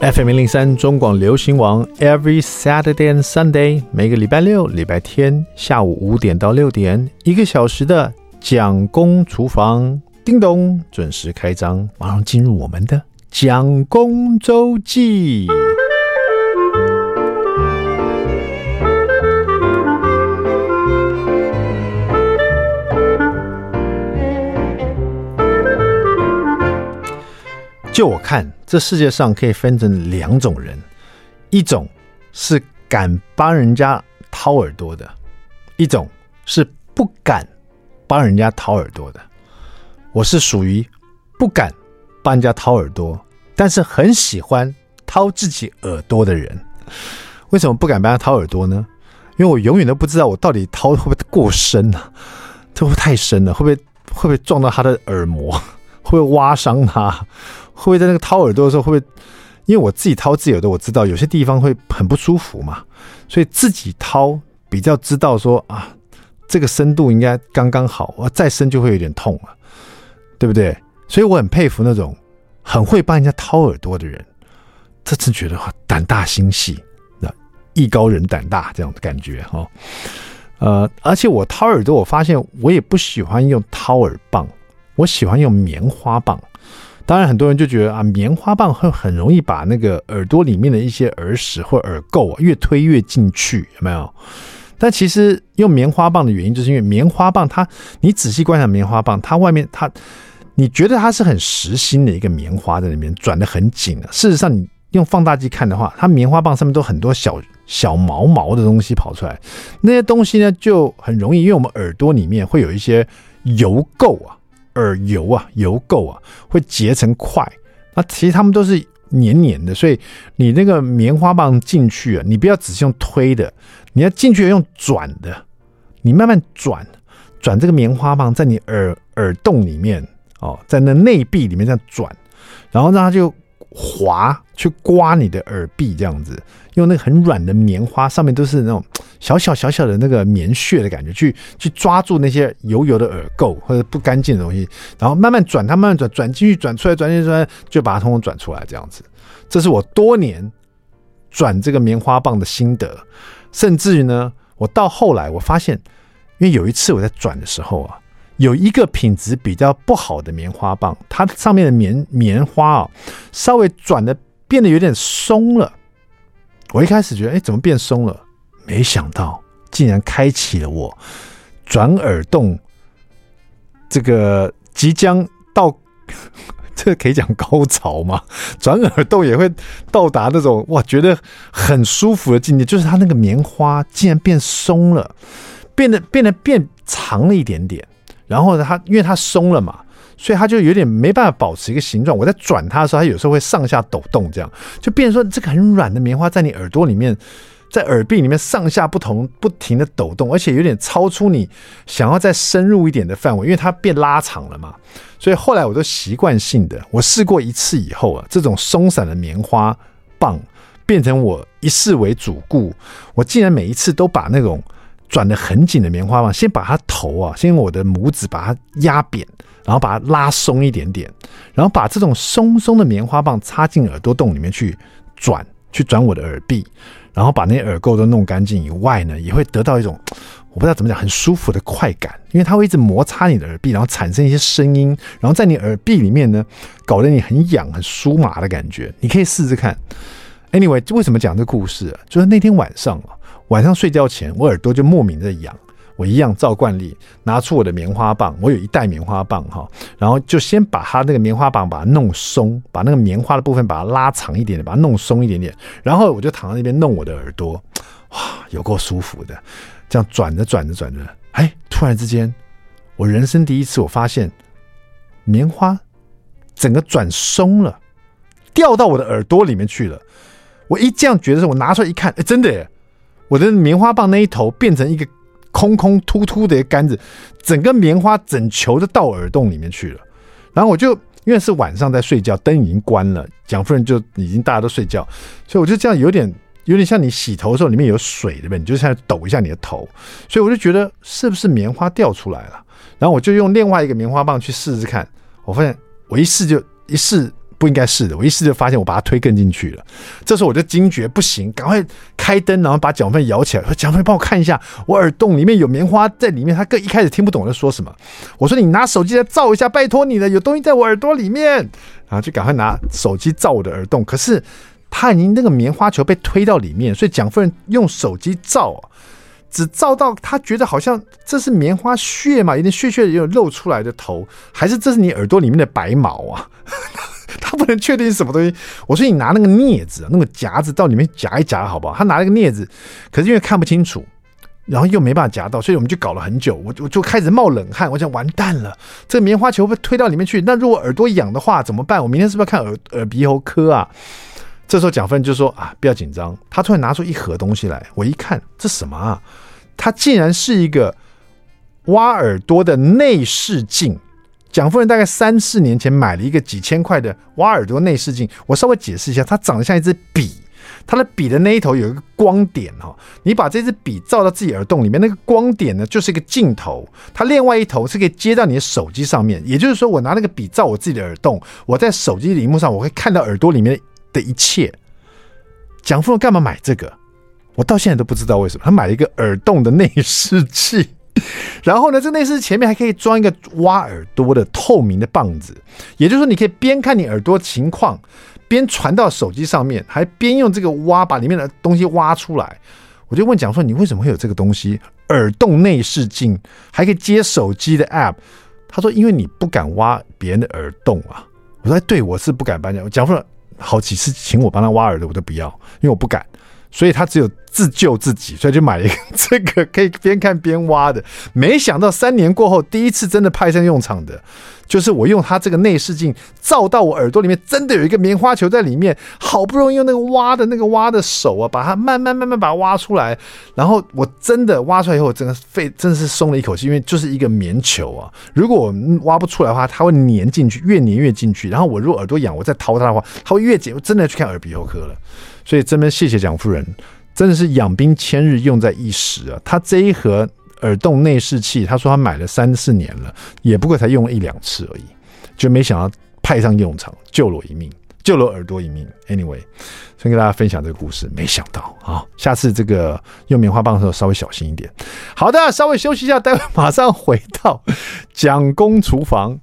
FM 零零三中广流行网，Every Saturday and Sunday，每个礼拜六、礼拜天下午五点到六点，一个小时的蒋公厨房，叮咚，准时开张，马上进入我们的蒋公周记。就我看，这世界上可以分成两种人，一种是敢帮人家掏耳朵的，一种是不敢帮人家掏耳朵的。我是属于不敢帮人家掏耳朵，但是很喜欢掏自己耳朵的人。为什么不敢帮他掏耳朵呢？因为我永远都不知道我到底掏会不会过深呢？这会不会太深了？会不会会不会撞到他的耳膜？会不会挖伤他？会不会在那个掏耳朵的时候，会不会？因为我自己掏自己耳朵，我知道有些地方会很不舒服嘛，所以自己掏比较知道说啊，这个深度应该刚刚好，我再深就会有点痛了，对不对？所以我很佩服那种很会帮人家掏耳朵的人，这次觉得胆大心细，那艺高人胆大这样的感觉哈。呃，而且我掏耳朵，我发现我也不喜欢用掏耳棒，我喜欢用棉花棒。当然，很多人就觉得啊，棉花棒会很容易把那个耳朵里面的一些耳屎或耳垢啊越推越进去，有没有？但其实用棉花棒的原因，就是因为棉花棒它，你仔细观察棉花棒，它外面它，你觉得它是很实心的一个棉花在里面转得很紧的。事实上，你用放大镜看的话，它棉花棒上面都很多小小毛毛的东西跑出来，那些东西呢就很容易，因为我们耳朵里面会有一些油垢啊。耳油啊，油垢啊，会结成块。那其实它们都是黏黏的，所以你那个棉花棒进去啊，你不要只是用推的，你要进去用转的。你慢慢转，转这个棉花棒在你耳耳洞里面哦，在那内壁里面这样转，然后让它就滑去刮你的耳壁，这样子用那个很软的棉花，上面都是那种。小小小小的那个棉絮的感觉，去去抓住那些油油的耳垢或者不干净的东西，然后慢慢转它，慢慢转，转进去，转出来，转进去，转，就把它通通转出来，这样子。这是我多年转这个棉花棒的心得。甚至于呢，我到后来我发现，因为有一次我在转的时候啊，有一个品质比较不好的棉花棒，它上面的棉棉花啊，稍微转的变得有点松了。我一开始觉得，哎，怎么变松了？没想到竟然开启了我转耳洞，这个即将到，这个可以讲高潮吗？转耳洞也会到达那种哇，觉得很舒服的境界，就是它那个棉花竟然变松了，变得变得变长了一点点，然后呢，它因为它松了嘛，所以它就有点没办法保持一个形状。我在转它的时候，它有时候会上下抖动，这样就变成说这个很软的棉花在你耳朵里面。在耳壁里面上下不同不停的抖动，而且有点超出你想要再深入一点的范围，因为它变拉长了嘛。所以后来我都习惯性的，我试过一次以后啊，这种松散的棉花棒变成我一试为主顾，我竟然每一次都把那种转的很紧的棉花棒，先把它头啊，先用我的拇指把它压扁，然后把它拉松一点点，然后把这种松松的棉花棒插进耳朵洞里面去转，去转我的耳壁。然后把那些耳垢都弄干净以外呢，也会得到一种我不知道怎么讲很舒服的快感，因为它会一直摩擦你的耳壁，然后产生一些声音，然后在你耳壁里面呢，搞得你很痒、很酥麻的感觉。你可以试试看。Anyway，为什么讲这个故事啊？就是那天晚上啊，晚上睡觉前，我耳朵就莫名的痒。我一样照惯例拿出我的棉花棒，我有一袋棉花棒哈，然后就先把它那个棉花棒把它弄松，把那个棉花的部分把它拉长一点点，把它弄松一点点，然后我就躺在那边弄我的耳朵，哇，有够舒服的，这样转着转着转着，哎，突然之间，我人生第一次我发现棉花整个转松了，掉到我的耳朵里面去了。我一这样觉得时候，我拿出来一看，哎，真的耶，我的棉花棒那一头变成一个。空空突突的一杆子，整个棉花整球的到耳洞里面去了。然后我就因为是晚上在睡觉，灯已经关了，蒋夫人就已经大家都睡觉，所以我就这样有点有点像你洗头的时候里面有水对不对？你就像抖一下你的头，所以我就觉得是不是棉花掉出来了？然后我就用另外一个棉花棒去试试看，我发现我一试就一试不应该是的。我一试就发现我把它推更进去了。这时候我就惊觉不行，赶快开灯，然后把蒋奋摇起来，说：“蒋奋，帮我看一下，我耳洞里面有棉花在里面。”他更一开始听不懂我在说什么。我说：“你拿手机来照一下，拜托你了，有东西在我耳朵里面。”然后就赶快拿手机照我的耳洞。可是他已经那个棉花球被推到里面，所以蒋夫人用手机照。只照到他觉得好像这是棉花屑嘛，有点屑屑的，有露出来的头，还是这是你耳朵里面的白毛啊？他不能确定是什么东西。我说你拿那个镊子，那个夹子到里面夹一夹好不好？他拿了个镊子，可是因为看不清楚，然后又没办法夹到，所以我们就搞了很久。我我就开始冒冷汗，我想完蛋了，这个棉花球被推到里面去。那如果耳朵痒的话怎么办？我明天是不是要看耳耳鼻喉科啊？这时候蒋奋就说啊，不要紧张。他突然拿出一盒东西来，我一看，这什么啊？它竟然是一个挖耳朵的内视镜。蒋夫人大概三四年前买了一个几千块的挖耳朵内视镜。我稍微解释一下，它长得像一支笔，它的笔的那一头有一个光点哈。你把这支笔照到自己耳洞里面，那个光点呢就是一个镜头，它另外一头是可以接到你的手机上面。也就是说，我拿那个笔照我自己的耳洞，我在手机荧幕上我会看到耳朵里面的一切。蒋夫人干嘛买这个？我到现在都不知道为什么他买了一个耳洞的内视器，然后呢，这内饰前面还可以装一个挖耳朵的透明的棒子，也就是说，你可以边看你耳朵情况，边传到手机上面，还边用这个挖把里面的东西挖出来。我就问蒋说：“你为什么会有这个东西？耳洞内视镜还可以接手机的 App？” 他说：“因为你不敢挖别人的耳洞啊。”我说：“对，我是不敢搬家。”蒋说：“好几次请我帮他挖耳朵，我都不要，因为我不敢。”所以他只有自救自己，所以就买了一个 这个可以边看边挖的。没想到三年过后，第一次真的派上用场的，就是我用它这个内视镜照到我耳朵里面，真的有一个棉花球在里面。好不容易用那个挖的那个挖的手啊，把它慢慢慢慢把它挖出来。然后我真的挖出来以后，真的肺真的是松了一口气，因为就是一个棉球啊。如果我挖不出来的话，它会粘进去，越粘越进去。然后我如果耳朵痒，我再掏它的话，它会越紧。我真的去看耳鼻喉科了。所以这边谢谢蒋夫人，真的是养兵千日，用在一时啊！他这一盒耳洞内视器，他说他买了三四年了，也不过才用了一两次而已，就没想到派上用场，救了我一命，救了我耳朵一命。Anyway，先跟大家分享这个故事，没想到啊，下次这个用棉花棒的时候稍微小心一点。好的，稍微休息一下，待会马上回到蒋公厨房。